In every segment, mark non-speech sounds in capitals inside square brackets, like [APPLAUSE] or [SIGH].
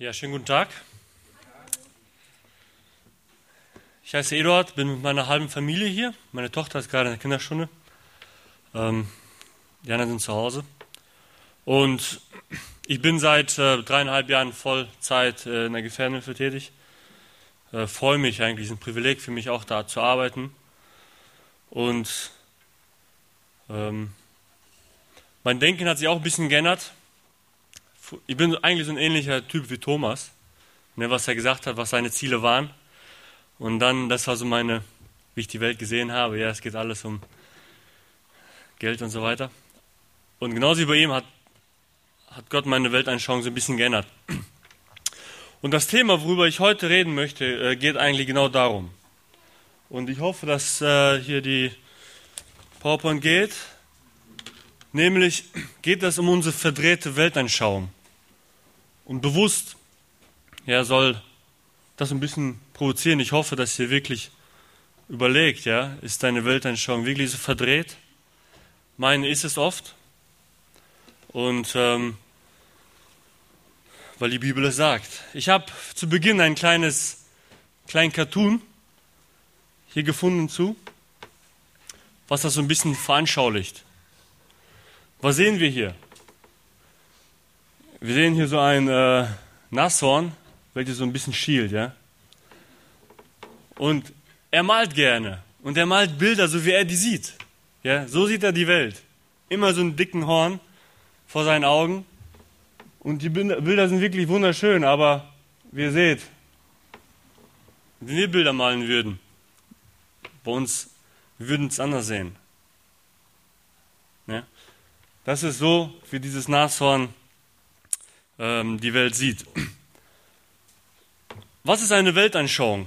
Ja, schönen guten Tag. Ich heiße Eduard, bin mit meiner halben Familie hier. Meine Tochter ist gerade in der Kinderstunde. Ähm, die anderen sind zu Hause. Und ich bin seit äh, dreieinhalb Jahren Vollzeit äh, in der Gefährdungshilfe tätig. Äh, freue mich eigentlich, es ist ein Privileg für mich auch da zu arbeiten. Und ähm, mein Denken hat sich auch ein bisschen geändert. Ich bin eigentlich so ein ähnlicher Typ wie Thomas, ne, was er gesagt hat, was seine Ziele waren. Und dann, das war so meine, wie ich die Welt gesehen habe. Ja, es geht alles um Geld und so weiter. Und genauso wie bei ihm hat, hat Gott meine Weltanschauung so ein bisschen geändert. Und das Thema, worüber ich heute reden möchte, äh, geht eigentlich genau darum. Und ich hoffe, dass äh, hier die PowerPoint geht. Nämlich geht es um unsere verdrehte Weltanschauung. Und bewusst ja, soll das ein bisschen provozieren. Ich hoffe, dass ihr wirklich überlegt, ja, ist deine Weltanschauung wirklich so verdreht? Meine ist es oft. Und ähm, weil die Bibel es sagt. Ich habe zu Beginn ein kleines, kleinen Cartoon hier gefunden zu, was das so ein bisschen veranschaulicht. Was sehen wir hier? Wir sehen hier so ein äh, Nashorn, welches so ein bisschen schielt, ja. Und er malt gerne und er malt Bilder, so wie er die sieht. Ja, so sieht er die Welt. Immer so einen dicken Horn vor seinen Augen. Und die Bilder sind wirklich wunderschön, aber wie ihr seht, wenn wir Bilder malen würden, bei uns, wir würden es anders sehen. Ja? Das ist so, wie dieses Nashorn ähm, die Welt sieht. Was ist eine Weltanschauung?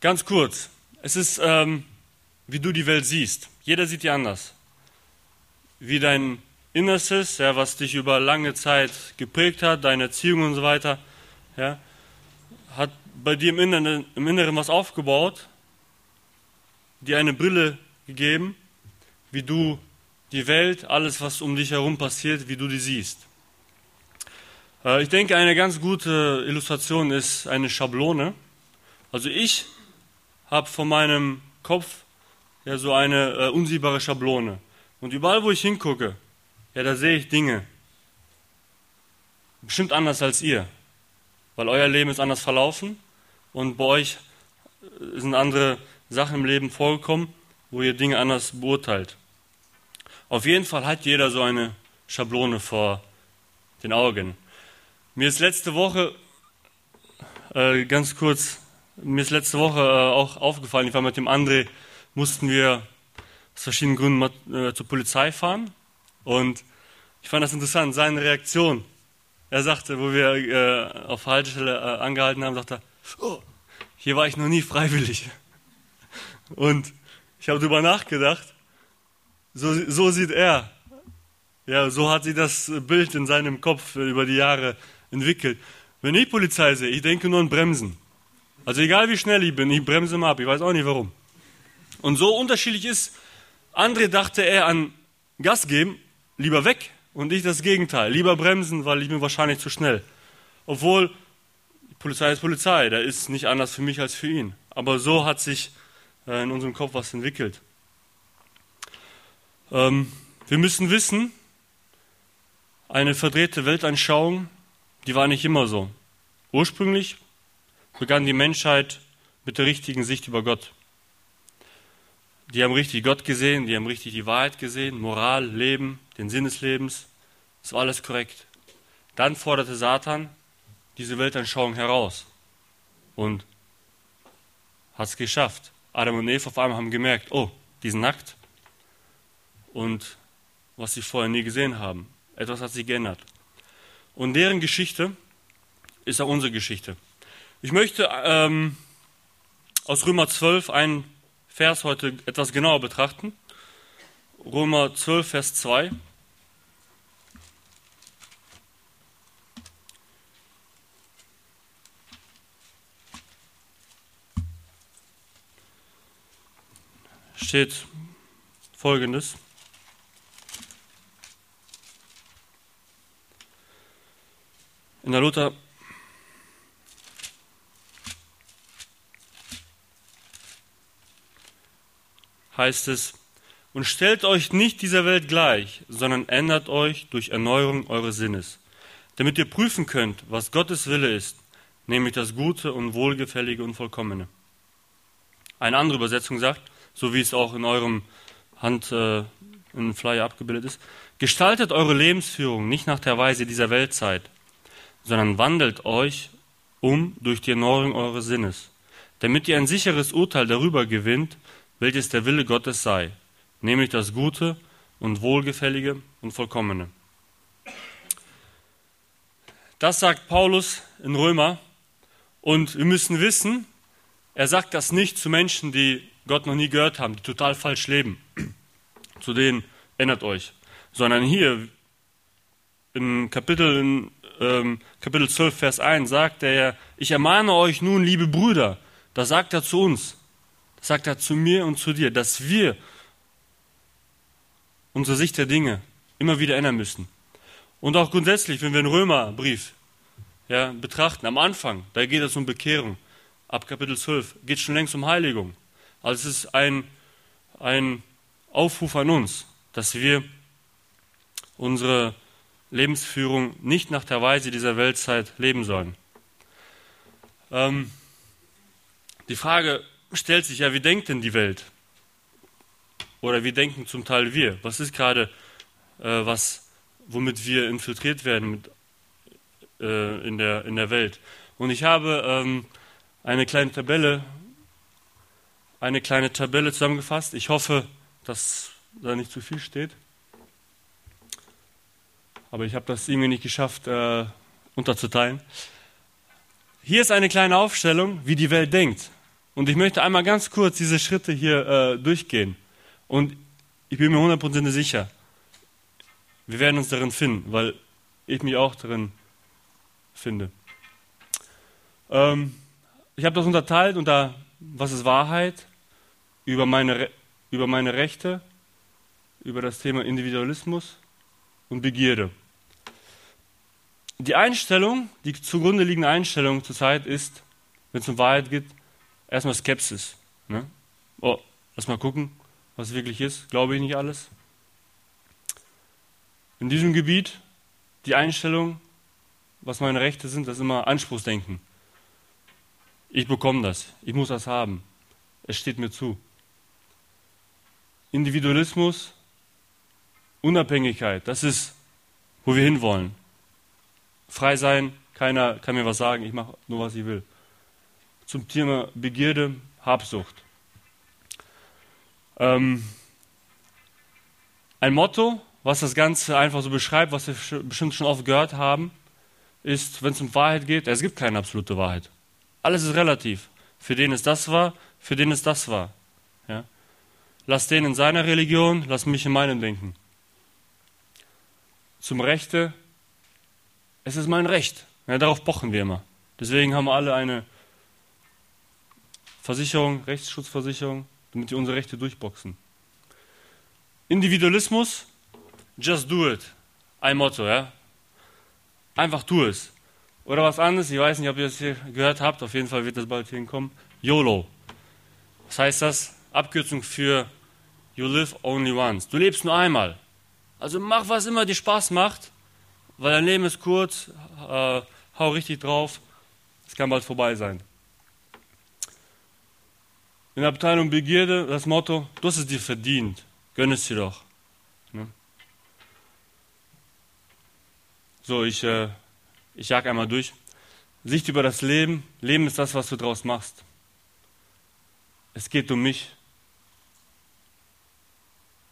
Ganz kurz. Es ist, ähm, wie du die Welt siehst. Jeder sieht die anders. Wie dein Innerstes, ja, was dich über lange Zeit geprägt hat, deine Erziehung und so weiter, ja, hat bei dir im Inneren, im Inneren was aufgebaut, dir eine Brille gegeben, wie du die Welt, alles, was um dich herum passiert, wie du die siehst. Äh, ich denke, eine ganz gute Illustration ist eine Schablone. Also ich habe vor meinem Kopf ja so eine äh, unsichtbare Schablone. Und überall, wo ich hingucke, ja, da sehe ich Dinge. Bestimmt anders als ihr. Weil euer Leben ist anders verlaufen und bei euch äh, sind andere Sachen im Leben vorgekommen, wo ihr Dinge anders beurteilt. Auf jeden Fall hat jeder so eine Schablone vor den Augen. Mir ist letzte Woche, äh, ganz kurz, mir ist letzte Woche äh, auch aufgefallen, ich war mit dem André, mussten wir aus verschiedenen Gründen äh, zur Polizei fahren. Und ich fand das interessant, seine Reaktion. Er sagte, wo wir äh, auf Haltestelle äh, angehalten haben, sagte er, oh, hier war ich noch nie freiwillig. [LAUGHS] Und ich habe darüber nachgedacht, so, so sieht er. Ja, so hat sich das Bild in seinem Kopf über die Jahre entwickelt. Wenn ich Polizei sehe, ich denke nur an Bremsen. Also egal wie schnell ich bin, ich bremse mal ab. Ich weiß auch nicht warum. Und so unterschiedlich ist, André dachte er an Gas geben, lieber weg. Und ich das Gegenteil. Lieber bremsen, weil ich bin wahrscheinlich zu schnell. Obwohl, Polizei ist Polizei. Da ist nicht anders für mich als für ihn. Aber so hat sich äh, in unserem Kopf was entwickelt. Ähm, wir müssen wissen, eine verdrehte Weltanschauung, die war nicht immer so. Ursprünglich begann die Menschheit mit der richtigen Sicht über Gott. Die haben richtig Gott gesehen, die haben richtig die Wahrheit gesehen, Moral, Leben, den Sinn des Lebens. Das war alles korrekt. Dann forderte Satan diese Weltanschauung heraus und hat es geschafft. Adam und Eva auf einmal haben gemerkt, oh, die sind nackt und was sie vorher nie gesehen haben. Etwas hat sich geändert. Und deren Geschichte ist auch unsere Geschichte. Ich möchte ähm, aus Römer 12 einen Vers heute etwas genauer betrachten. Römer 12, Vers 2. steht folgendes. In der Luther heißt es, und stellt euch nicht dieser Welt gleich, sondern ändert euch durch Erneuerung eures Sinnes, damit ihr prüfen könnt, was Gottes Wille ist, nämlich das Gute und Wohlgefällige und Vollkommene. Eine andere Übersetzung sagt, so wie es auch in eurem Hand äh, in Flyer abgebildet ist, gestaltet eure Lebensführung nicht nach der Weise dieser Weltzeit, sondern wandelt euch um durch die Erneuerung eures Sinnes, damit ihr ein sicheres Urteil darüber gewinnt, welches der Wille Gottes sei, nämlich das Gute und Wohlgefällige und Vollkommene. Das sagt Paulus in Römer und wir müssen wissen, er sagt das nicht zu Menschen, die Gott noch nie gehört haben, die total falsch leben. Zu denen ändert euch. Sondern hier im Kapitel, ähm, Kapitel 12, Vers 1 sagt er, ich ermahne euch nun, liebe Brüder, das sagt er zu uns, das sagt er zu mir und zu dir, dass wir unsere Sicht der Dinge immer wieder ändern müssen. Und auch grundsätzlich, wenn wir den Römerbrief ja, betrachten, am Anfang, da geht es um Bekehrung. Ab Kapitel 12 geht es schon längst um Heiligung. Also es ist ein, ein Aufruf an uns, dass wir unsere Lebensführung nicht nach der Weise dieser Weltzeit leben sollen. Ähm, die Frage stellt sich ja, wie denkt denn die Welt? Oder wie denken zum Teil wir? Was ist gerade, äh, was, womit wir infiltriert werden mit, äh, in, der, in der Welt? Und ich habe ähm, eine kleine Tabelle, eine kleine Tabelle zusammengefasst. Ich hoffe, dass da nicht zu viel steht. Aber ich habe das irgendwie nicht geschafft, äh, unterzuteilen. Hier ist eine kleine Aufstellung, wie die Welt denkt. Und ich möchte einmal ganz kurz diese Schritte hier äh, durchgehen. Und ich bin mir hundertprozentig sicher, wir werden uns darin finden, weil ich mich auch darin finde. Ähm, ich habe das unterteilt unter, was ist Wahrheit, über meine, über meine Rechte, über das Thema Individualismus und Begierde. Die Einstellung, die zugrunde liegende Einstellung zurzeit ist, wenn es um Wahrheit geht, erstmal Skepsis. Ne? Oh, lass mal gucken, was wirklich ist. Glaube ich nicht alles. In diesem Gebiet die Einstellung, was meine Rechte sind, das ist immer Anspruchsdenken. Ich bekomme das, ich muss das haben. Es steht mir zu. Individualismus, Unabhängigkeit, das ist, wo wir hinwollen. Frei sein, keiner kann mir was sagen, ich mache nur, was ich will. Zum Thema Begierde, Habsucht. Ähm, ein Motto, was das Ganze einfach so beschreibt, was wir bestimmt schon oft gehört haben, ist, wenn es um Wahrheit geht, es gibt keine absolute Wahrheit. Alles ist relativ. Für den ist das wahr, für den ist das wahr. Ja? Lass den in seiner Religion, lass mich in meinem denken. Zum Rechte, es ist mein Recht. Ja, darauf pochen wir immer. Deswegen haben wir alle eine Versicherung, Rechtsschutzversicherung, damit wir unsere Rechte durchboxen. Individualismus, just do it. Ein Motto, ja. Einfach tu es. Oder was anderes, ich weiß nicht, ob ihr das hier gehört habt, auf jeden Fall wird das bald hinkommen. YOLO. Was heißt das? Abkürzung für You live only once. Du lebst nur einmal. Also mach, was immer dir Spaß macht, weil dein Leben ist kurz, äh, hau richtig drauf, es kann bald vorbei sein. In der Abteilung Begierde das Motto, du hast es dir verdient, gönn es dir doch. Ne? So, ich, äh, ich jag einmal durch. Sicht über das Leben. Leben ist das, was du draus machst. Es geht um mich.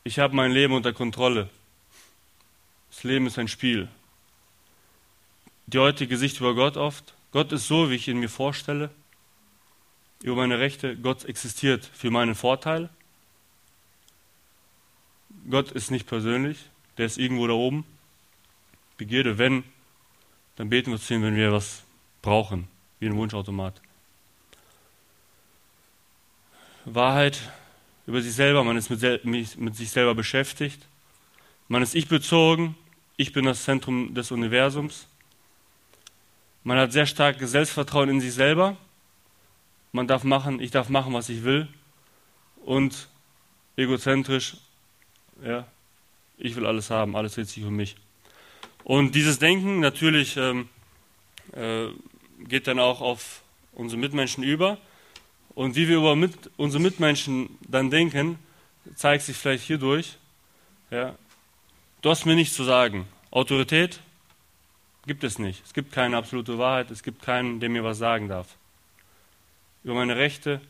Ich habe mein Leben unter Kontrolle. Das Leben ist ein Spiel. Die heutige Sicht über Gott oft. Gott ist so, wie ich ihn mir vorstelle über meine Rechte. Gott existiert für meinen Vorteil. Gott ist nicht persönlich, der ist irgendwo da oben. Begierde, wenn, dann beten wir zu ihm, wenn wir was brauchen, wie ein Wunschautomat. Wahrheit über sich selber, man ist mit, mit sich selber beschäftigt, man ist ich bezogen, ich bin das Zentrum des Universums. Man hat sehr stark Selbstvertrauen in sich selber. Man darf machen, ich darf machen, was ich will. Und egozentrisch, ja, ich will alles haben, alles dreht sich um mich. Und dieses Denken natürlich ähm, äh, geht dann auch auf unsere Mitmenschen über. Und wie wir über mit, unsere Mitmenschen dann denken, zeigt sich vielleicht hierdurch. Ja, du hast mir nichts zu sagen. Autorität gibt es nicht. Es gibt keine absolute Wahrheit. Es gibt keinen, der mir was sagen darf. Über meine Rechte.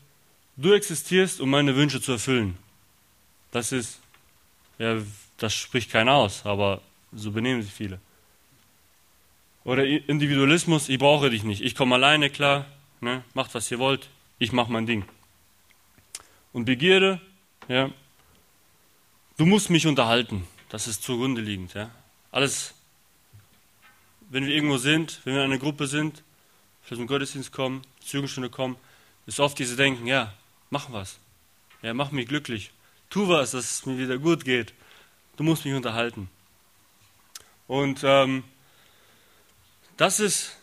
Du existierst, um meine Wünsche zu erfüllen. Das ist, ja, das spricht keiner aus, aber so benehmen sich viele. Oder Individualismus, ich brauche dich nicht. Ich komme alleine klar, ne? macht was ihr wollt, ich mache mein Ding. Und Begierde, ja, du musst mich unterhalten. Das ist zugrunde liegend. Ja? Alles, wenn wir irgendwo sind, wenn wir in einer Gruppe sind, vielleicht zum Gottesdienst kommen, zur Jugendstunde kommen, ist oft diese Denken, ja, mach was. Ja, mach mich glücklich. Tu was, dass es mir wieder gut geht. Du musst mich unterhalten. Und ähm, das ist,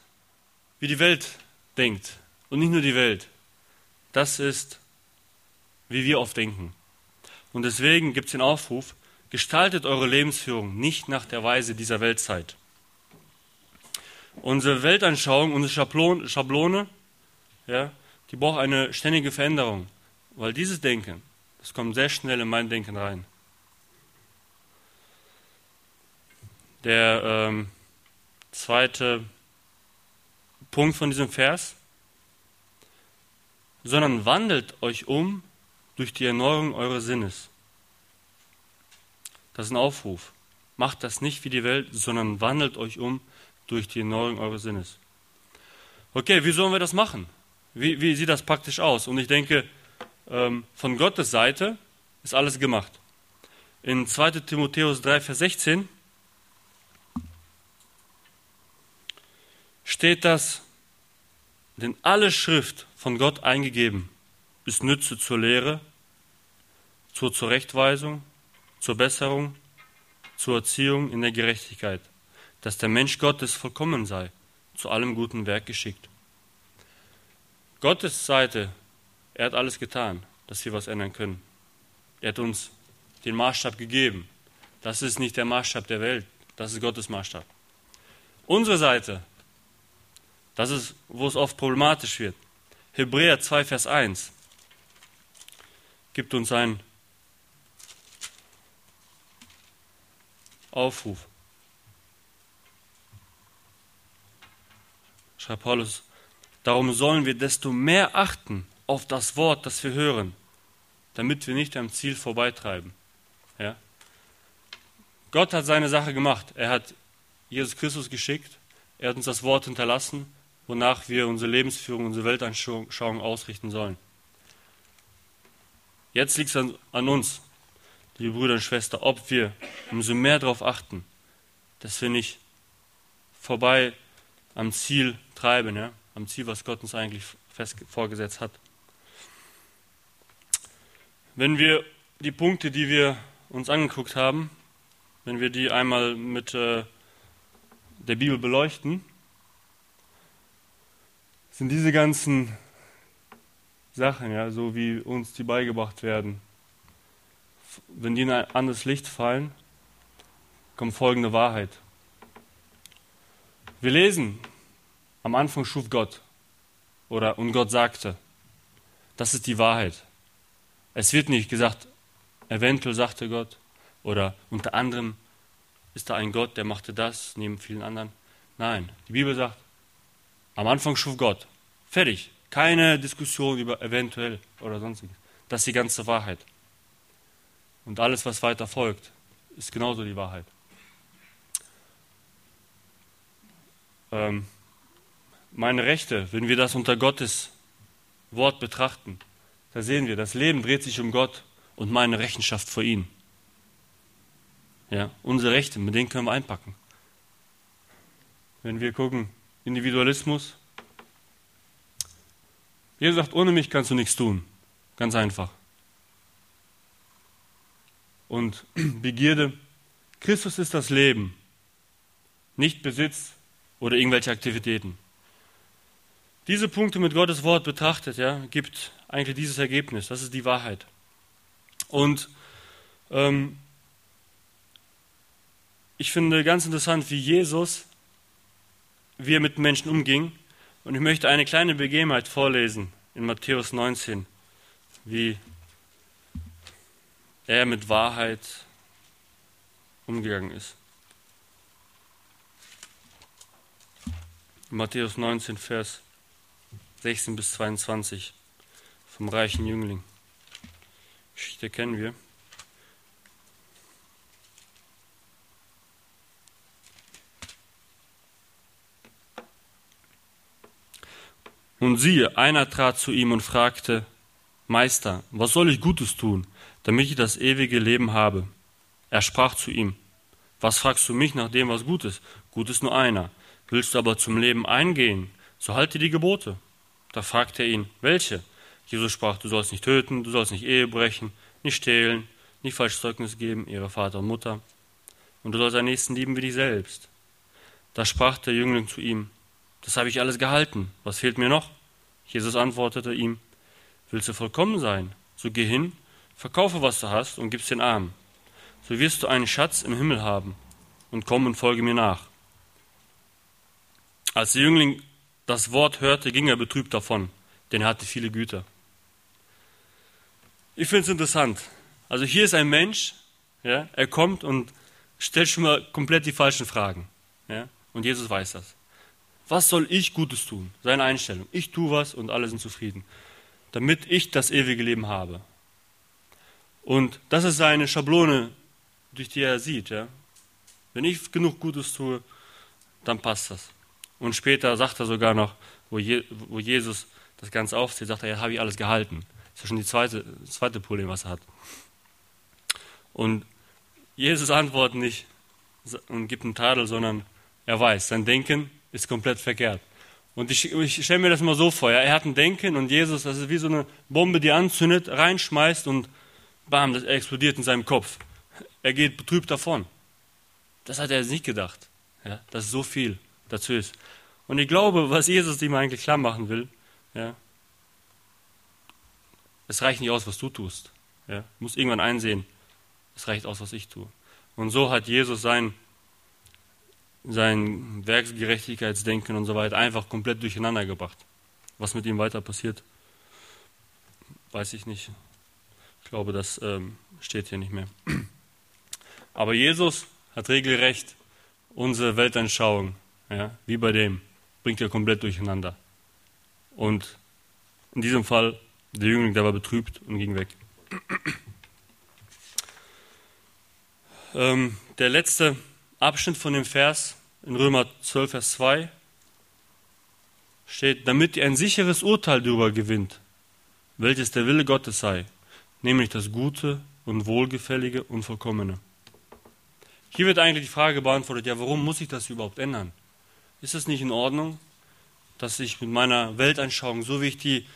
wie die Welt denkt. Und nicht nur die Welt. Das ist, wie wir oft denken. Und deswegen gibt es den Aufruf, gestaltet eure Lebensführung nicht nach der Weise dieser Weltzeit. Unsere Weltanschauung, unsere Schablone, ja, die braucht eine ständige Veränderung, weil dieses Denken, das kommt sehr schnell in mein Denken rein. Der ähm, zweite Punkt von diesem Vers, sondern wandelt euch um durch die Erneuerung eures Sinnes. Das ist ein Aufruf. Macht das nicht wie die Welt, sondern wandelt euch um durch die Erneuerung eures Sinnes. Okay, wie sollen wir das machen? Wie, wie sieht das praktisch aus? Und ich denke, ähm, von Gottes Seite ist alles gemacht. In 2 Timotheus 3, Vers 16 steht das, denn alle Schrift von Gott eingegeben ist Nütze zur Lehre, zur Zurechtweisung, zur Besserung, zur Erziehung in der Gerechtigkeit, dass der Mensch Gottes vollkommen sei, zu allem guten Werk geschickt. Gottes Seite, er hat alles getan, dass wir was ändern können. Er hat uns den Maßstab gegeben. Das ist nicht der Maßstab der Welt, das ist Gottes Maßstab. Unsere Seite, das ist, wo es oft problematisch wird. Hebräer 2, Vers 1 gibt uns einen Aufruf. Schreibt Paulus, darum sollen wir desto mehr achten auf das Wort, das wir hören, damit wir nicht am Ziel vorbeitreiben. Ja? Gott hat seine Sache gemacht. Er hat Jesus Christus geschickt. Er hat uns das Wort hinterlassen wonach wir unsere Lebensführung, unsere Weltanschauung ausrichten sollen. Jetzt liegt es an, an uns, liebe Brüder und Schwestern, ob wir umso mehr darauf achten, dass wir nicht vorbei am Ziel treiben, ja? am Ziel, was Gott uns eigentlich fest vorgesetzt hat. Wenn wir die Punkte, die wir uns angeguckt haben, wenn wir die einmal mit äh, der Bibel beleuchten, sind diese ganzen Sachen, ja, so wie uns die beigebracht werden, wenn die in ein anderes Licht fallen, kommt folgende Wahrheit. Wir lesen, am Anfang schuf Gott oder und Gott sagte. Das ist die Wahrheit. Es wird nicht gesagt, eventuell sagte Gott oder unter anderem ist da ein Gott, der machte das neben vielen anderen. Nein, die Bibel sagt, am Anfang schuf Gott. Fertig. Keine Diskussion über eventuell oder sonstiges. Das ist die ganze Wahrheit. Und alles, was weiter folgt, ist genauso die Wahrheit. Ähm, meine Rechte, wenn wir das unter Gottes Wort betrachten, da sehen wir, das Leben dreht sich um Gott und meine Rechenschaft vor ihm. Ja, unsere Rechte, mit denen können wir einpacken. Wenn wir gucken, Individualismus, Jesus sagt, ohne mich kannst du nichts tun. Ganz einfach. Und [CLEARS THROAT] Begierde, Christus ist das Leben, nicht Besitz oder irgendwelche Aktivitäten. diese Punkte mit Gottes Wort betrachtet, ja, gibt eigentlich dieses Ergebnis. Das ist die Wahrheit. Und ähm, ich finde ganz interessant, wie Jesus, wie er mit Menschen umging. Und ich möchte eine kleine Begebenheit vorlesen in Matthäus 19, wie er mit Wahrheit umgegangen ist. Matthäus 19, Vers 16 bis 22 vom reichen Jüngling. Geschichte kennen wir. Und siehe, einer trat zu ihm und fragte, Meister, was soll ich Gutes tun, damit ich das ewige Leben habe? Er sprach zu ihm, Was fragst du mich nach dem, was gut ist? Gut ist nur einer. Willst du aber zum Leben eingehen, so halte die Gebote. Da fragte er ihn, welche? Jesus sprach, du sollst nicht töten, du sollst nicht Ehe brechen, nicht stehlen, nicht falsch Zeugnis geben, ihre Vater und Mutter. Und du sollst deinen Nächsten lieben wie dich selbst. Da sprach der Jüngling zu ihm, das habe ich alles gehalten, was fehlt mir noch? Jesus antwortete ihm, willst du vollkommen sein, so geh hin, verkaufe, was du hast und gib's den Armen. So wirst du einen Schatz im Himmel haben und komm und folge mir nach. Als der Jüngling das Wort hörte, ging er betrübt davon, denn er hatte viele Güter. Ich finde es interessant. Also hier ist ein Mensch, ja, er kommt und stellt schon mal komplett die falschen Fragen. Ja, und Jesus weiß das. Was soll ich Gutes tun? Seine Einstellung. Ich tue was und alle sind zufrieden. Damit ich das ewige Leben habe. Und das ist seine Schablone, durch die er sieht. Ja? Wenn ich genug Gutes tue, dann passt das. Und später sagt er sogar noch, wo, Je, wo Jesus das Ganze aufzählt, sagt er, ja, habe ich alles gehalten. Das ist ja schon die zweite, das zweite Problem, was er hat. Und Jesus antwortet nicht und gibt einen Tadel, sondern er weiß, sein Denken ist komplett verkehrt. Und ich, ich stelle mir das mal so vor, ja, er hat ein Denken und Jesus, das ist wie so eine Bombe, die anzündet, reinschmeißt und bam, das explodiert in seinem Kopf. Er geht betrübt davon. Das hat er jetzt nicht gedacht, ja, dass so viel dazu ist. Und ich glaube, was Jesus ihm eigentlich klar machen will, ja, es reicht nicht aus, was du tust. Ja, du musst irgendwann einsehen, es reicht aus, was ich tue. Und so hat Jesus sein, sein Werksgerechtigkeitsdenken und so weiter einfach komplett durcheinander gebracht. Was mit ihm weiter passiert, weiß ich nicht. Ich glaube, das ähm, steht hier nicht mehr. [CLEARS THROAT] Aber Jesus hat regelrecht unsere Weltanschauung ja, wie bei dem, bringt er komplett durcheinander. Und in diesem Fall, der Jüngling, der war betrübt und ging weg. [CLEARS THROAT] Ähm, der letzte Abschnitt von dem Vers in Römer 12, Vers 2 steht, damit ihr ein sicheres Urteil darüber gewinnt, welches der Wille Gottes sei, nämlich das Gute und Wohlgefällige und Vollkommene. Hier wird eigentlich die Frage beantwortet, ja, warum muss ich das überhaupt ändern? Ist es nicht in Ordnung, dass ich mit meiner Weltanschauung, so wie ich die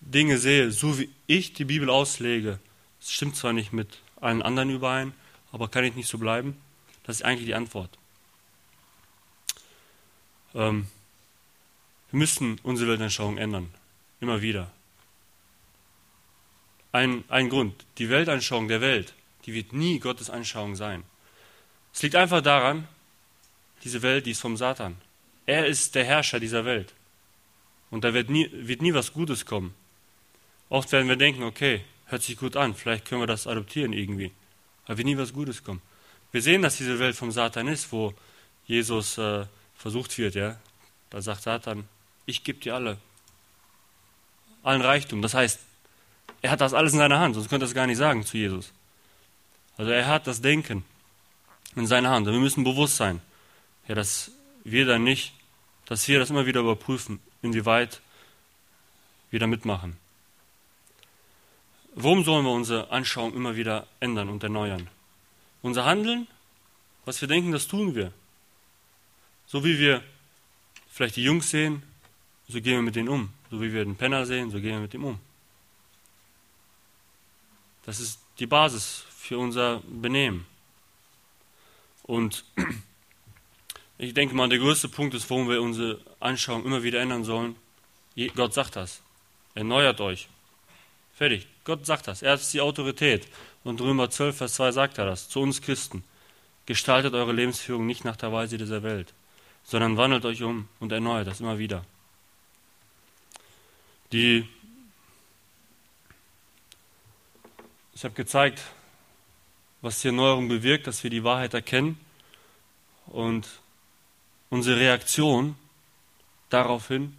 Dinge sehe, so wie ich die Bibel auslege, es stimmt zwar nicht mit allen anderen überein, aber kann ich nicht so bleiben? Das ist eigentlich die Antwort. Ähm, wir müssen unsere Weltanschauung ändern. Immer wieder. Ein, ein Grund. Die Weltanschauung der Welt, die wird nie Gottes Anschauung sein. Es liegt einfach daran, diese Welt, die ist vom Satan. Er ist der Herrscher dieser Welt. Und da wird nie, wird nie was Gutes kommen. Oft werden wir denken, okay, hört sich gut an, vielleicht können wir das adoptieren irgendwie. Aber wird nie was Gutes kommen. Wir sehen, dass diese Welt vom Satan ist, wo Jesus äh, versucht wird, ja. Da sagt Satan, ich gebe dir alle. Allen Reichtum. Das heißt, er hat das alles in seiner Hand, sonst könnte er es gar nicht sagen zu Jesus. Also er hat das Denken in seiner Hand. Und wir müssen bewusst sein, ja, dass wir dann nicht, dass wir das immer wieder überprüfen, inwieweit wir da mitmachen. Warum sollen wir unsere Anschauung immer wieder ändern und erneuern? Unser Handeln, was wir denken, das tun wir. So wie wir vielleicht die Jungs sehen, so gehen wir mit denen um. So wie wir den Penner sehen, so gehen wir mit ihm um. Das ist die Basis für unser Benehmen. Und ich denke mal, der größte Punkt ist, warum wir unsere Anschauung immer wieder ändern sollen, Gott sagt das. Erneuert euch. Fertig. Gott sagt das. Er ist die Autorität. Und Römer 12, Vers 2 sagt er das. Zu uns Christen. Gestaltet eure Lebensführung nicht nach der Weise dieser Welt, sondern wandelt euch um und erneuert das immer wieder. Die ich habe gezeigt, was die Erneuerung bewirkt, dass wir die Wahrheit erkennen und unsere Reaktion daraufhin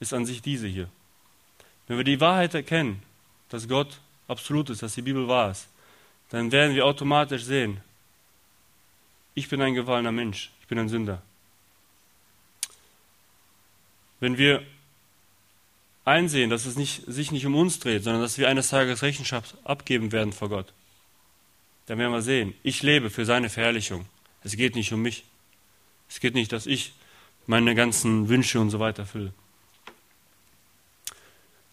ist an sich diese hier. Wenn wir die Wahrheit erkennen, dass Gott absolut ist, dass die Bibel wahr ist, dann werden wir automatisch sehen, ich bin ein gefallener Mensch, ich bin ein Sünder. Wenn wir einsehen, dass es nicht, sich nicht um uns dreht, sondern dass wir eines Tages Rechenschaft abgeben werden vor Gott, dann werden wir sehen, ich lebe für seine Verherrlichung. Es geht nicht um mich. Es geht nicht, dass ich meine ganzen Wünsche und so weiter erfülle.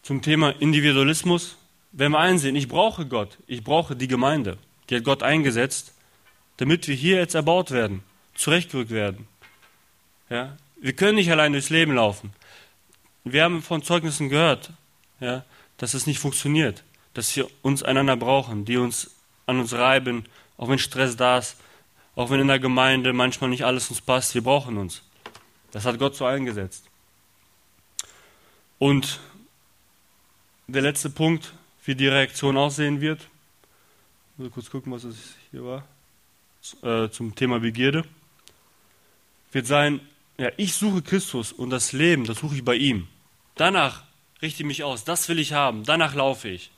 Zum Thema Individualismus, wenn wir einsehen, ich brauche Gott, ich brauche die Gemeinde, die hat Gott eingesetzt, damit wir hier jetzt erbaut werden, zurechtgerückt werden. Ja? Wir können nicht allein durchs Leben laufen. Wir haben von Zeugnissen gehört, ja, dass es nicht funktioniert, dass wir uns einander brauchen, die uns an uns reiben, auch wenn Stress da ist, auch wenn in der Gemeinde manchmal nicht alles uns passt, wir brauchen uns. Das hat Gott so eingesetzt. Und der letzte Punkt, wie die Reaktion aussehen wird, will kurz gucken, was es hier war, äh, zum Thema Begierde, wird sein, ja, ich suche Christus und das Leben, das suche ich bei ihm. Danach richte ich mich aus, das will ich haben, danach laufe ich.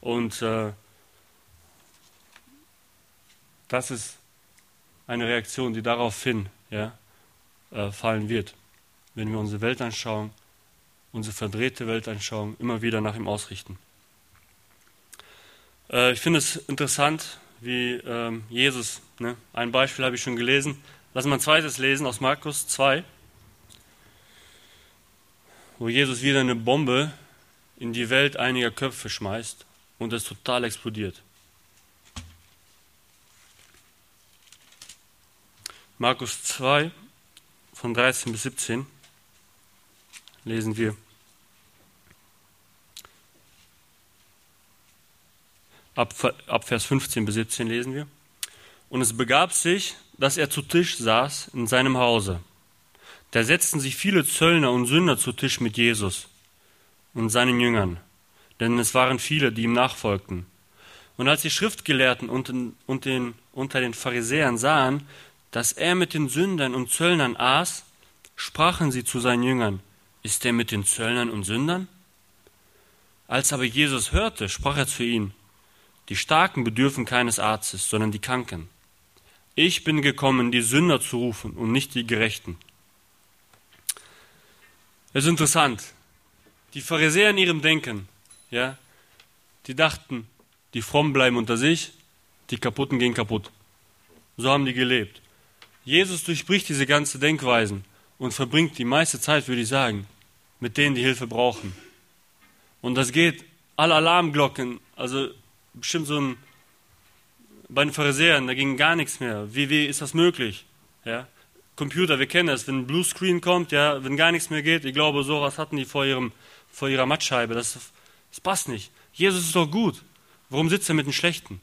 Und äh, das ist eine Reaktion, die daraufhin ja, äh, fallen wird, wenn wir unsere Welt anschauen, unsere verdrehte Welt anschauen, immer wieder nach ihm ausrichten. Äh, ich finde es interessant, wie ähm, Jesus, ne, ein Beispiel habe ich schon gelesen, lass mal ein zweites lesen aus Markus 2 wo Jesus wieder eine Bombe in die Welt einiger Köpfe schmeißt und es total explodiert. Markus 2 von 13 bis 17 lesen wir. Ab, ab Vers 15 bis 17 lesen wir. Und es begab sich, dass er zu Tisch saß in seinem Hause. Da setzten sich viele Zöllner und Sünder zu Tisch mit Jesus und seinen Jüngern, denn es waren viele, die ihm nachfolgten. Und als die Schriftgelehrten und, und den, unter den Pharisäern sahen, dass er mit den Sündern und Zöllnern aß, sprachen sie zu seinen Jüngern, ist er mit den Zöllnern und Sündern? Als aber Jesus hörte, sprach er zu ihnen, die Starken bedürfen keines Arztes, sondern die Kranken. Ich bin gekommen, die Sünder zu rufen und nicht die Gerechten. Es ist interessant. Die Pharisäer in ihrem Denken, ja, die dachten, die Frommen bleiben unter sich, die Kaputten gehen kaputt. So haben die gelebt. Jesus durchbricht diese ganze Denkweisen und verbringt die meiste Zeit, würde ich sagen, mit denen, die Hilfe brauchen. Und das geht alle Alarmglocken, also bestimmt so ein, bei den Pharisäern, da ging gar nichts mehr. Wie, wie ist das möglich? Ja? Computer, wir kennen das, wenn ein Bluescreen kommt, ja, wenn gar nichts mehr geht, ich glaube, sowas hatten die vor, ihrem, vor ihrer Mattscheibe, das, das passt nicht. Jesus ist doch gut. Warum sitzt er mit den Schlechten?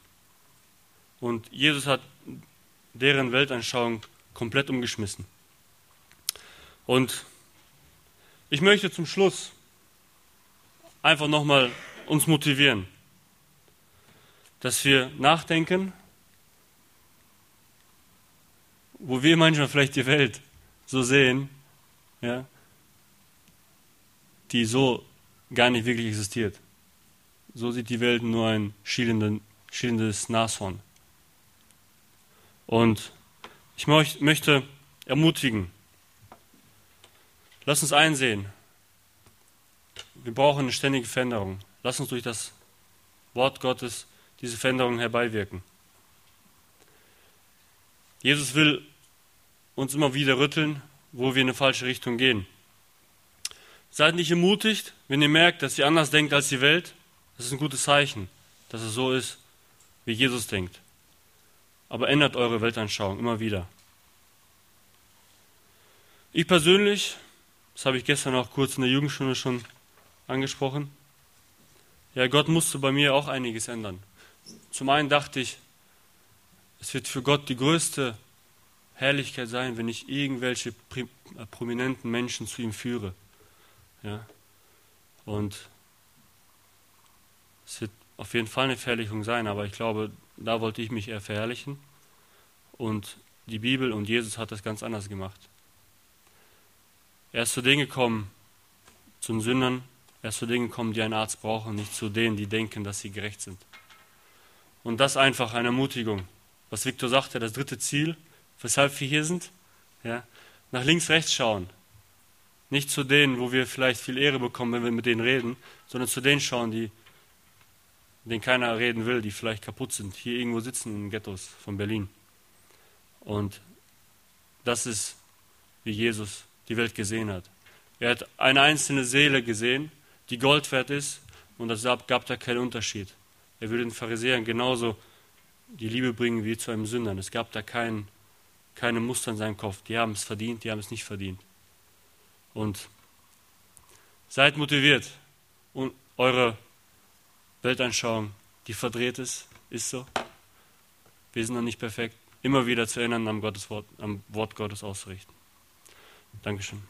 Und Jesus hat deren Weltanschauung komplett umgeschmissen. Und ich möchte zum Schluss einfach nochmal uns motivieren, dass wir nachdenken wo wir manchmal vielleicht die Welt so sehen, ja, die so gar nicht wirklich existiert. So sieht die Welt nur ein schielendes Nashorn. Und ich möchte ermutigen, lass uns einsehen, wir brauchen eine ständige Veränderung. Lass uns durch das Wort Gottes diese Veränderung herbeiwirken. Jesus will uns immer wieder rütteln, wo wir in eine falsche Richtung gehen. Seid nicht ermutigt, wenn ihr merkt, dass ihr anders denkt als die Welt. Das ist ein gutes Zeichen, dass es so ist, wie Jesus denkt. Aber ändert eure Weltanschauung immer wieder. Ich persönlich das habe ich gestern auch kurz in der Jugendstunde schon angesprochen. Ja, Gott musste bei mir auch einiges ändern. Zum einen dachte ich, es wird für Gott die größte Herrlichkeit sein, wenn ich irgendwelche äh, prominenten Menschen zu ihm führe. Ja. Und es wird auf jeden Fall eine Verherrlichung sein, aber ich glaube, da wollte ich mich eher verherrlichen. Und die Bibel und Jesus hat das ganz anders gemacht. Er ist zu denen gekommen, zum Sündern, er ist zu denen gekommen, die einen Arzt brauchen, nicht zu denen, die denken, dass sie gerecht sind. Und das einfach eine Ermutigung. Was Viktor sagte, das dritte Ziel, weshalb wir hier sind, ja, nach links, rechts schauen. Nicht zu denen, wo wir vielleicht viel Ehre bekommen, wenn wir mit denen reden, sondern zu denen schauen, die, denen keiner reden will, die vielleicht kaputt sind, hier irgendwo sitzen in Ghettos von Berlin. Und das ist, wie Jesus die Welt gesehen hat. Er hat eine einzelne Seele gesehen, die Gold wert ist, und das gab da keinen Unterschied. Er würde den Pharisäern genauso die Liebe bringen wie zu einem Sündern. Es gab da kein, keine Muster in seinem Kopf. Die haben es verdient, die haben es nicht verdient. Und seid motiviert und eure Weltanschauung, die verdreht ist, ist so. Wir sind noch nicht perfekt. Immer wieder zu erinnern, am, Gottes Wort, am Wort Gottes auszurichten. Dankeschön.